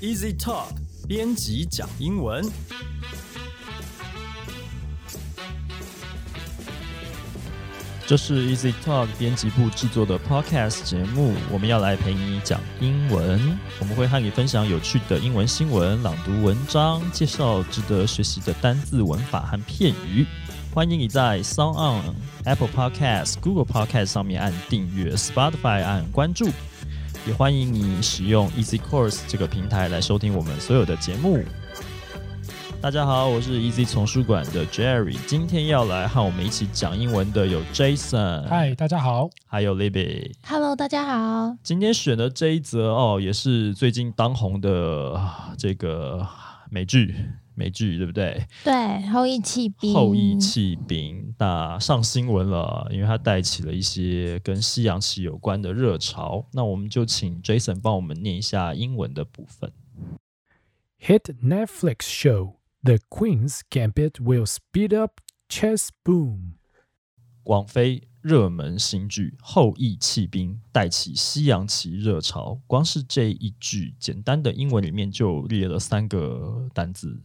Easy Talk 编辑讲英文。这是 Easy Talk 编辑部制作的 Podcast 节目，我们要来陪你讲英文。我们会和你分享有趣的英文新闻、朗读文章、介绍值得学习的单字、文法和片语。欢迎你在 Sound On、Apple Podcast、Google Podcast 上面按订阅，Spotify 按关注。也欢迎你使用 Easy Course 这个平台来收听我们所有的节目。大家好，我是 Easy 丛书馆的 Jerry，今天要来和我们一起讲英文的有 Jason，嗨，大家好。还有 Libby。Hello，大家好。今天选的这一则哦，也是最近当红的啊这个美剧，美剧对不对？对，后羿弃兵。后羿弃兵，那上新闻了，因为它带起了一些跟西洋棋有关的热潮。那我们就请 Jason 帮我们念一下英文的部分。Hit Netflix show The Queen's Gambit will speed up chess boom. 广飞热门新剧《后羿弃兵》带起西洋棋热潮，光是这一句简单的英文里面就列了三个单字。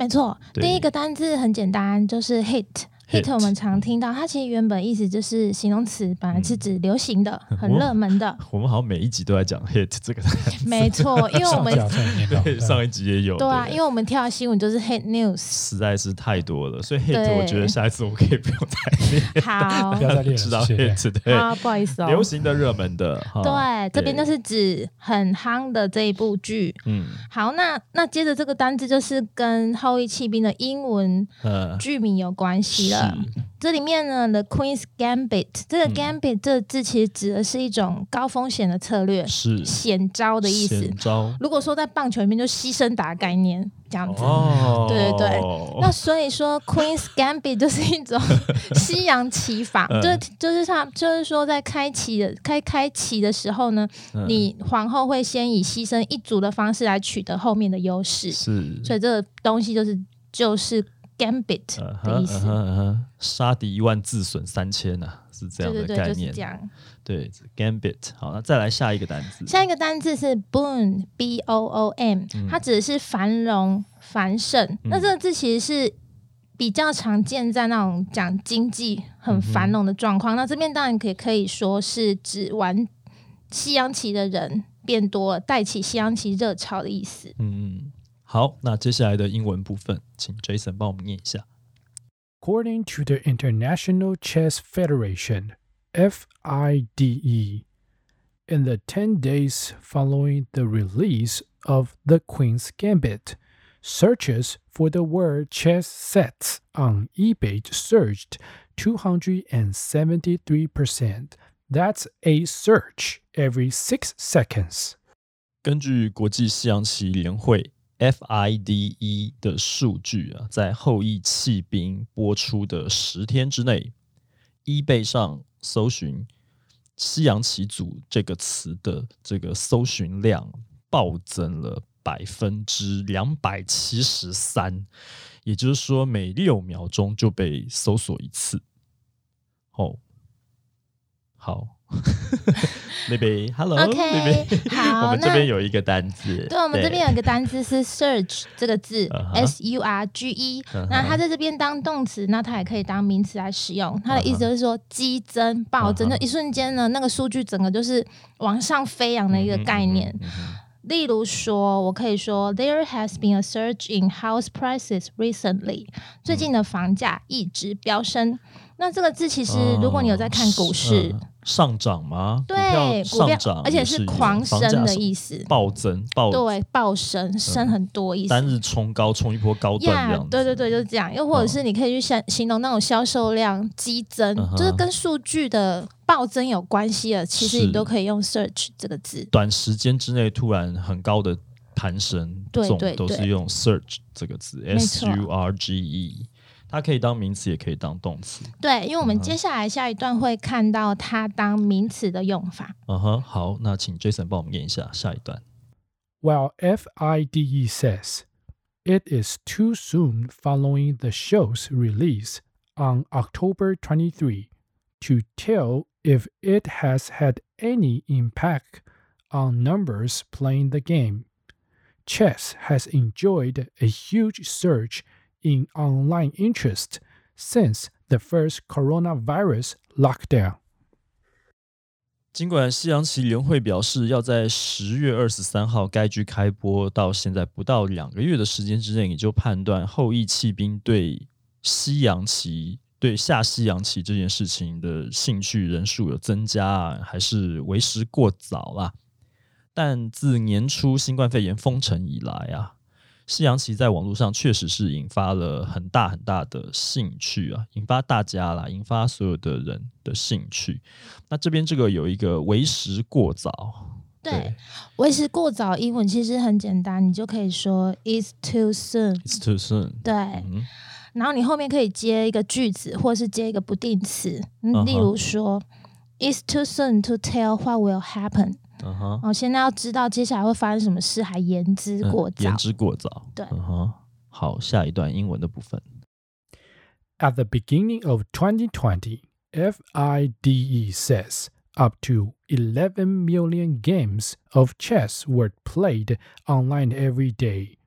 没错，第一个单字很简单，就是 hit。Hit 我们常听到，它其实原本意思就是形容词，本来是指流行的、很热门的。我们好像每一集都在讲 hit 这个单词，没错，因为我们对上一集也有。对啊，不因为我们跳的新闻就是 hit news。实在是太多了，所以 hit 我觉得下一次我可以不用再练，好不，要再练，知道 hit 对，啊，不好意思哦。流行的、热门的，哈对，这边就是指很夯的这一部剧。嗯好，那那接着这个单字就是跟后羿弃兵的英文呃剧名有关系了。是。这里面呢，The Queen's Gambit，这个嗯。Gambit 这个字其实指的是一种高风险的策略，是。险招的意思。险。招。如果说在棒球里面就牺牲打概念这样子。哦，对对对。那所以说，Queen's Gambit 就是一种 西洋棋法，嗯。就是就是它就是说，在开棋的开开棋的时候呢，嗯。你皇后会先以牺牲一族的方式来取得后面的优势，是。所以这个东西就是就是 Gambit 的意思。杀敌一万自损三千呐，是这样对对对，就是的概念。这样。对，gambit。好，那再来下一个单词。下一个单字是 boom，b o o m，、它嗯指的是繁荣、繁盛。那这个字其实是比较常见在那种讲经济很繁荣的状况。那这边当然可以可以说是指玩西洋棋的人变多了，带起西洋棋热潮的意思。嗯嗯，好，那接下来的英文部分，请 Jason 帮我们念一下。 According to the International Chess Federation, FIDE, in the 10 days following the release of The Queen's Gambit, searches for the word chess sets on eBay surged 273%. That's a search every six seconds. 根据国际西洋棋联会 FIDE 的数据啊，在《后羿弃兵》播出的十天之内，eBay 上搜寻“西洋棋组”这个词的这个搜寻量暴增了百分之两百七十三，也就是说每六秒钟就被搜索一次。哦，好 baby，hello，OK，baby，好 我们这边有一个单字，对，我们这边有一个单字是 “search” 这个字，s u r g e，那它在这边当动词，那它也可以当名词来使用。它的意思就是说激增、暴增，嗯哼就一瞬间呢，那个数据整个就是往上飞扬的一个概念。例如说，我可以说，There has been a surge in house prices recently。最近的房价一直飙升。那这个字其实，如果你有在看股市，嗯上涨吗？对股票上涨，而且是狂升的意思，暴增暴对，暴升，升很多意思。单日冲高，冲一波高段这呀样子。对对对，就是这样。又或者是你可以去形形容那种销售量激增，嗯就是跟数据的暴增有关系的，其实你都可以用 search 这个字。短时间之内突然很高的攀升，这种对对对都是用 search 这个字，s 错 u r g e，它可以当名词，也可以当动词。对，因为我们接下来下一段会看到它当名词的用法。嗯哼，好，那请 Jason 帮我们念一下下一段。 While FIDE says it is too soon following the show's release on October 23 to tell if it has had any impact on numbers playing the game. chess has enjoyed a huge surge in online interest since the first coronavirus lockdown. 尽管西洋棋联会表示要在十月二十三号该局开播，到现在不到两个月的时间之内，也就判断后羿弃兵对西洋棋、对下西洋棋这件事情的兴趣人数有增加，还是为时过早啦。但自年初新冠肺炎封城以来啊。西洋棋在网络上确实是引发了很大很大的兴趣啊，引发大家啦，引发所有的人的兴趣。那这边这个有一个为时过早，对，为时过早，英文其实很简单，你就可以说 "It's too soon." It's too soon。对，然后你后面可以接一个句子，或是接一个不定词，例如说 "It's too soon to tell what will happen." 嗯哼，哦，现在要知道接下来会发生什么事，还言之过早。言之过早。对，嗯哼，好，下一段英文的部分。At the beginning of 2020, FIDE says up to 11 million games of chess were played online every day.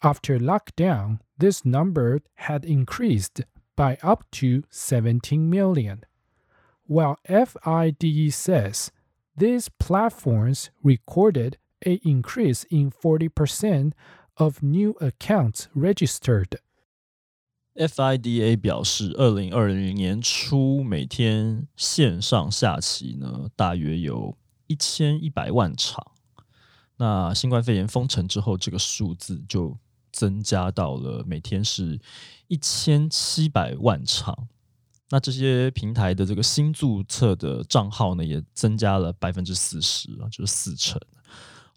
After lockdown, this number had increased by up to 17 million. While FIDE says these platforms recorded a increase in 40% of new accounts registered. FIDA 表示，二零二零年初每天线上下棋呢，大约有一千一百万场。那新冠肺炎封城之后，这个数字就增加到了每天是一千七百万场。 那这些平台的这个新注册的账号呢，也增加了百分之四十啊，就是四成。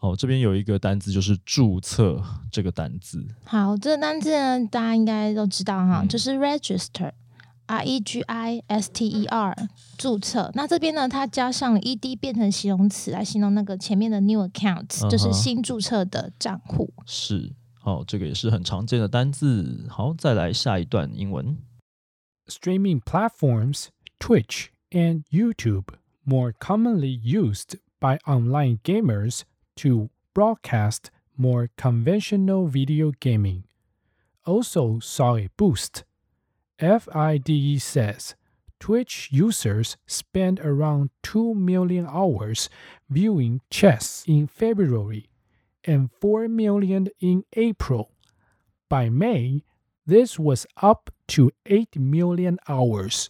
哦，这边有一个单字，就是注册这个单字。好，这个单字呢，大家应该都知道哈，就是 register，r e g i s t e r，注册。那这边呢，它加上了 e d 变成形容词来形容那个前面的 new account，就是新注册的账户。是，好，这个也是很常见的单字。好，再来下一段英文。Streaming platforms, Twitch and YouTube, more commonly used by online gamers to broadcast more conventional video gaming, also saw a boost. FIDE says Twitch users spent around 2 million hours viewing chess in February and 4 million in April. By May, this was up to eight million hours。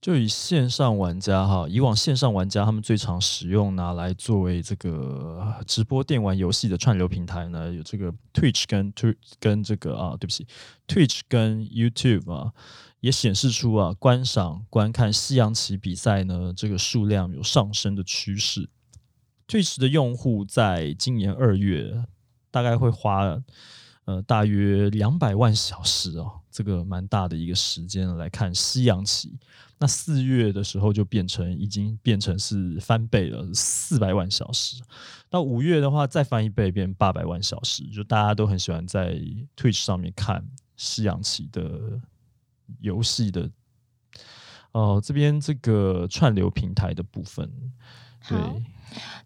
就以线上玩家哈，以往线上玩家他们最常使用拿来作为这个直播电玩游戏的串流平台呢，有这个 Twitch 跟 Tw 跟这个啊，对不起，Twitch 跟 YouTube 啊，也显示出啊，观赏观看西洋棋比赛呢，这个数量有上升的趋势。Twitch 的用户在今年二月大概会花。呃，大约两百万小时哦，这个蛮大的一个时间来看西洋棋。那四月的时候就变成已经变成是翻倍了，四百万小时。到五月的话再翻一倍，变八百万小时。就大家都很喜欢在 Twitch 上面看西洋棋的游戏的。哦，这边这个串流平台的部分，对。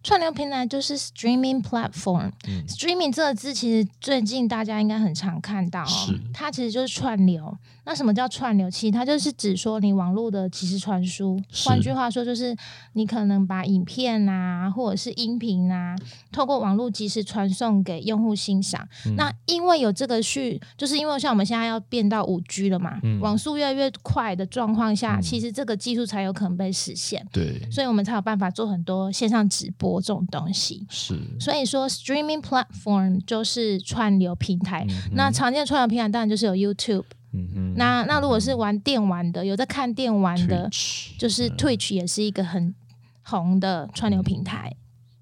串流平台就是 streaming platform。streaming 这个字其实最近大家应该很常看到哦，它其实就是串流。那什么叫串流？其实它就是指说你网络的即时传输。换句话说，就是你可能把影片啊，或者是音频啊，透过网络即时传送给用户欣赏。那因为有这个序，就是因为像我们现在要变到五 G 了嘛，网速越来越快的状况下，其实这个技术才有可能被实现。对，所以我们才有办法做很多线上直播这种东西。是，所以说 streaming platform 就是串流平台。那常见的串流平台当然就是有 YouTube。嗯哼，那那如果是玩电玩的，有在看电玩的，就是 Twitch 也是一个很红的串流平台。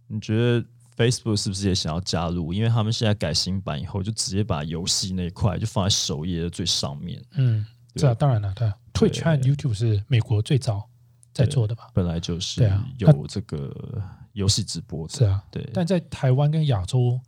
你觉得 Facebook 是不是也想要加入？因为他们现在改新版以后，就直接把游戏那一块就放在首页的最上面。嗯，这当然了，对啊，Twitch 和 YouTube 是美国最早在做的吧？本来就是有这个游戏直播，是啊，对。但在台湾跟亚洲。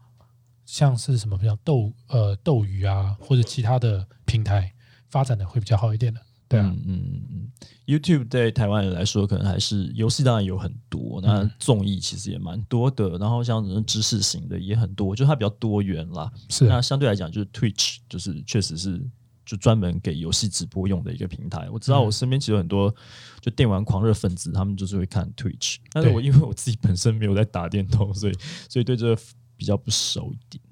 像是什么，比较斗呃斗鱼啊，或者其他的平台发展的会比较好一点的。对啊，嗯嗯嗯嗯，YouTube 对台湾人来说，可能还是游戏当然有很多，那综艺其实也蛮多的，然后像知识型的也很多，就它比较多元啦。是那相对来讲，就是 Twitch，就是确实是就专门给游戏直播用的一个平台。我知道我身边其实有很多就电玩狂热分子，他们就是会看 Twitch，但是我因为我自己本身没有在打电动，所以所以对这个比较不熟一点。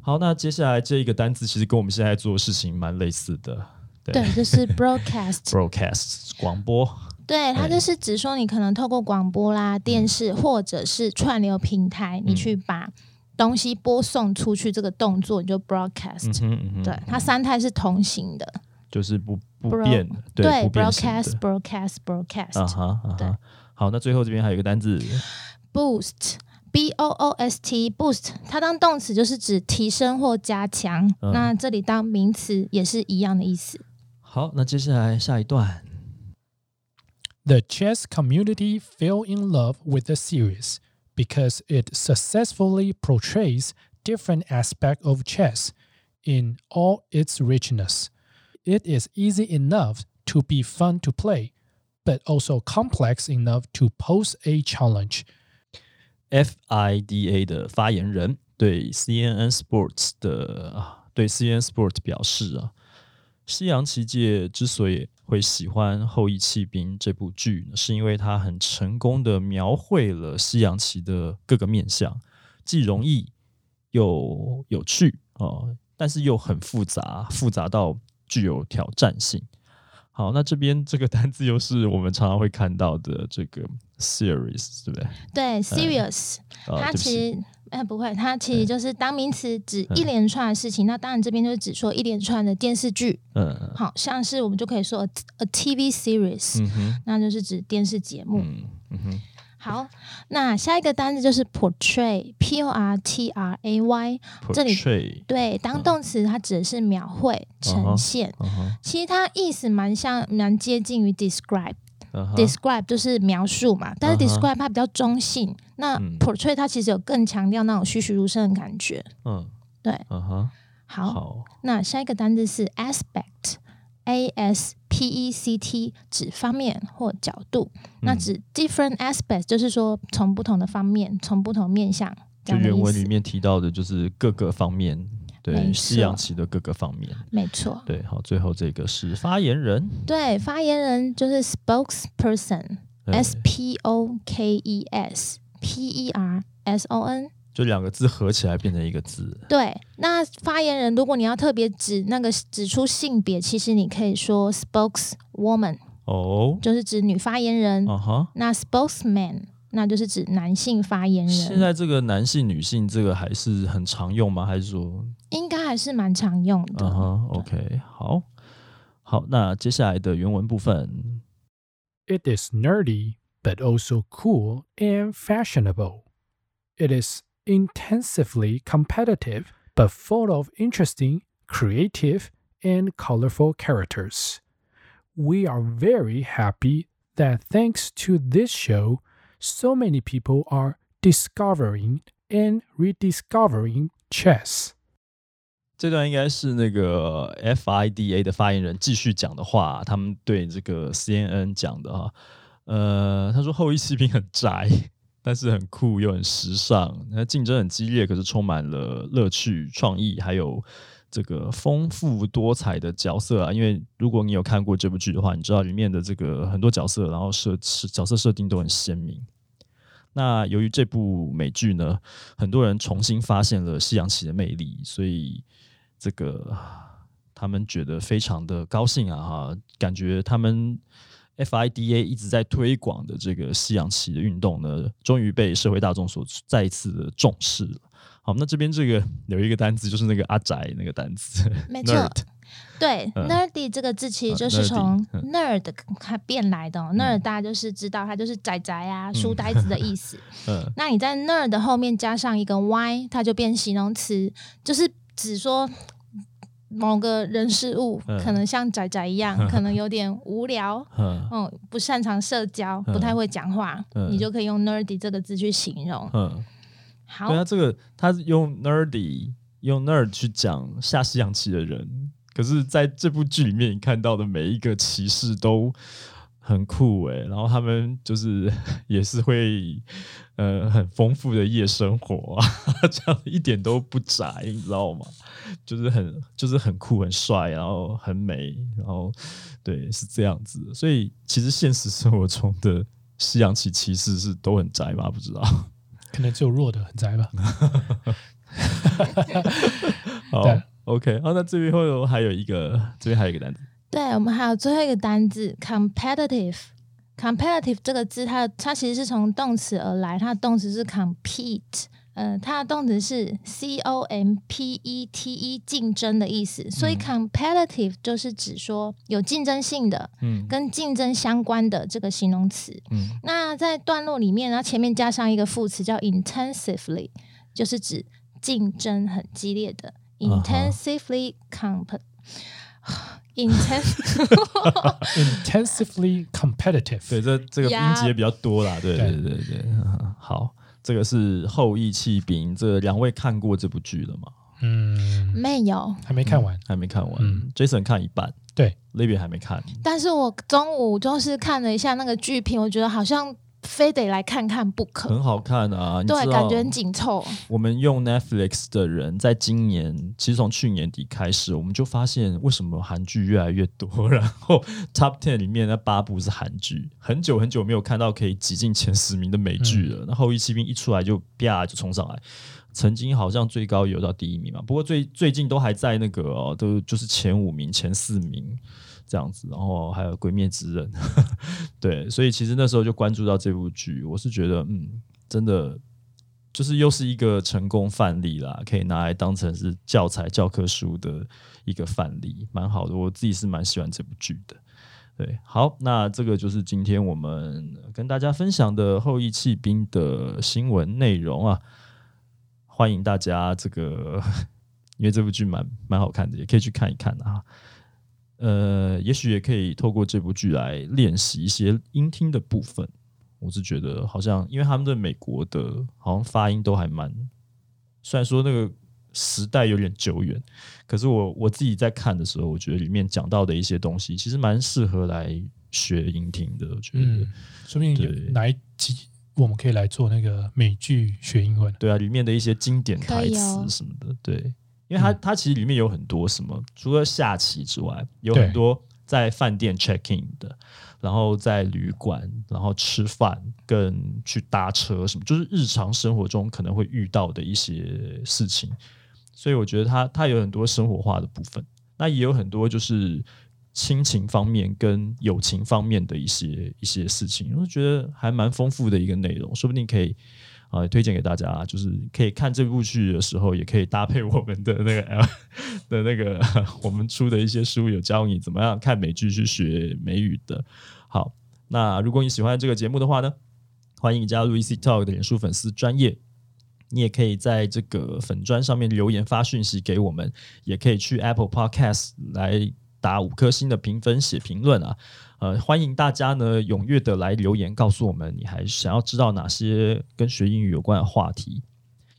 好，那接下来这一个单词其实跟我们现在做的事情蛮类似的，对，就是 broadcast。broadcast 广播，对，它就是指说你可能透过广播啦、电视或者是串流平台，你去把东西播送出去，这个动作你就 broadcast。嗯哼嗯哼，对，它三态是同行的。就是不不 Bro- 变的，对不变形的，broadcast broadcast broadcast、啊哈啊对哈。好，那最后这边还有一个单字 boost b o o s t boost，它当动词就是指提升或加强，嗯那这里当名词也是一样的意思。好，那接下来下一段， The chess community fell in love with the series because it successfully portrays different aspects of chess in all its richness. It is easy enough to be fun to play, but also complex enough to pose a challenge. FIDA 的发言人对 CNN Sports 的啊，对 CNN Sports 表示啊， 西洋棋界之所以会喜欢《后羿弃兵》这部剧呢，是因为它很成功的描绘了西洋棋的各个面相，既容易又有趣哦、但是又很复杂，复杂到具有挑战性。好，那这边这个单字又是我们常常会看到的这个 series，对不对？对，serious，、啊，它其实哎不会，它其实就是当名词指一连串的事情。那当然这边就是指说一连串的电视剧，嗯好像是我们就可以说 a, a TV series，、嗯哼，那就是指电视节目。嗯嗯哼，好，那下一个单字就是 portray，p o r t r a y。这里 portray，对，当动词它指的是描绘、呈现。其实它意思蛮像，蛮接近于 describe。Describe 就是描述嘛，但是 describe 它比较中性。那嗯。portray 它其实有更强调那种栩栩如生的感觉。嗯。对，嗯哼，好，那下一个单字是 aspect，a s p e c t，指方面或角度。那嗯。指 different aspects，就是说从不同的方面，从不同面向就。原文里面提到的就是各个方面，对没西洋错棋的各个方面，没错，对，好，最后这个是发言人对，发言人就是 spokesperson，S P O K E S P E R S O N。就两个字合起来变成一个字，对，那发言人，如果你要特别指那个指出性别，其实你可以说 spokeswoman，哦，就是指女发言人。啊哈。那 spokesman，那就是指男性发言人，现在这个男性、女性这个还是很常用吗？还是说，应该还是蛮常用的。嗯哼，OK，好，好，那接下来的原文部分， It is nerdy, but also cool and fashionable. It is intensively competitive, but full of interesting, creative, and colorful characters. We are very happy that thanks to this show, so many people are discovering and rediscovering chess. 这段应该是那个 FIDA 的发言人继续讲的话，他们对这个 CNN 讲的哈。呃，他说后羿骑兵很宅，但是很酷又很时尚，那竞争很激烈，可是充满了乐趣、创意，还有这个丰富多彩的角色啊。因为如果你有看过这部剧的话，你知道里面的这个很多角色，然后设角色设定都很鲜明。那由于这部美剧呢，很多人重新发现了西洋棋的魅力，所以这个他们觉得非常的高兴啊！哈，感觉他们 FIDA 一直在推广的这个西洋棋的运动呢，终于被社会大众所再一次的重视了。好，那这边这个有一个单词，就是那个阿宅那个单词，没错对、嗯 n e r d y 这个字其实嗯就是从 nerdy，嗯 nerd 它变来的、哦。nerd 大家就是知道它就是宅宅啊、书呆子的意思。嗯那你在 nerd 后面加上一个 y，它就变形容词，就是只说某个人事物、嗯。可能像仔仔一样，可能有点无聊，嗯。嗯，不擅长社交，嗯。不太会讲话，嗯。你就可以用 nerdy 这个字去形容。嗯，好。对，啊，这个他用 nerdy 用 nerd 去讲下西洋棋的人，可是在这部剧里面，你看到的每一个骑士都很酷诶，然后他们就是 也是会呃很丰富的夜生活啊，这样一点都不宅，你知道吗？就是很就是很酷很帅，然后很美，然后对是这样子。所以其实现实生活中的西洋棋骑士是都很宅吗？不知道，可能只有弱的很宅吧。好对，OK，好，那这边会有还有一个，这边还有一个单词，对，我们还有最后一个单字 competitive。competitive 这个字它，它其实是从动词而来，它的动词是 compete，呃，它的动词是 c o m p e t e，竞争的意思。所以 competitive 就是指说有竞争性的，嗯跟竞争相关的这个形容词。嗯那在段落里面，然后前面加上一个副词叫 intensively，就是指竞争很激烈的。intensively comp intense Intensively competitive，对，这这个音呀节比较多啦，对对。对对 好，这个是后羿弃兵，这两位看过这部剧了吗？嗯，没有，还没看完。还没看完、嗯。J a s o n 看一半，对，Libby 还没看，但是我中午就是看了一下那个剧评，我觉得好像非得来看看不可。很好看啊，你对，感觉很紧凑。我们用 Netflix 的人，在今年其实从去年底开始，我们就发现为什么韩剧越来越多，然后 Top Ten 里面那八部是韩剧，很久很久没有看到可以挤进前十名的美剧了。那、后羿骑兵一出来就啪就冲上来，曾经好像最高有到第一名嘛，不过最最近都还在那个哦，都就是前五名、前四名。这样子，然后还有《鬼灭之刃》，对，所以其实那时候就关注到这部剧，我是觉得，嗯，真的就是又是一个成功范例啦，可以拿来当成是教材教科书的一个范例，蛮好的。我自己是蛮喜欢这部剧的。对，好，那这个就是今天我们跟大家分享的后羿弃兵的新闻内容啊。欢迎大家这个，因为这部剧蛮蛮好看的，也可以去看一看啊。呃，也许也可以透过这部剧来练习一些音听的部分。我是觉得好像，因为他们的美国的好像发音都还蛮，虽然说那个时代有点久远，可是我我自己在看的时候，我觉得里面讲到的一些东西，其实蛮适合来学音听的。我觉得，嗯，说不定有哪一集我们可以来做那个美剧学英文。对啊，里面的一些经典台词什么的，对，因为它、嗯它其实里面有很多什么，除了下棋之外，有很多在饭店 check in 的，然后在旅馆，然后吃饭跟去搭车什么，就是日常生活中可能会遇到的一些事情，所以我觉得它它有很多生活化的部分，那也有很多就是。亲情方面跟友情方面的一些一些事情，我觉得还蛮丰富的一个内容，说不定可以啊、推荐给大家，就是可以看这部剧的时候，也可以搭配我们的那个 L 的那个我们出的一些书，有教你怎么样看美剧去学美语的。好，那如果你喜欢这个节目的话呢，欢迎你加入 EC Talk 的脸书粉丝专业。你也可以在这个粉砖上面留言发讯息给我们，也可以去 Apple Podcast 来打五颗星的评分、写评论啊。呃，欢迎大家呢踊跃的来留言，告诉我们你还想要知道哪些跟学英语有关的话题。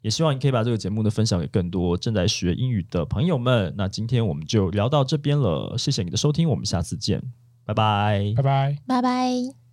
也希望你可以把这个节目呢分享给更多正在学英语的朋友们。那今天我们就聊到这边了，谢谢你的收听，我们下次见，拜拜拜拜。拜拜。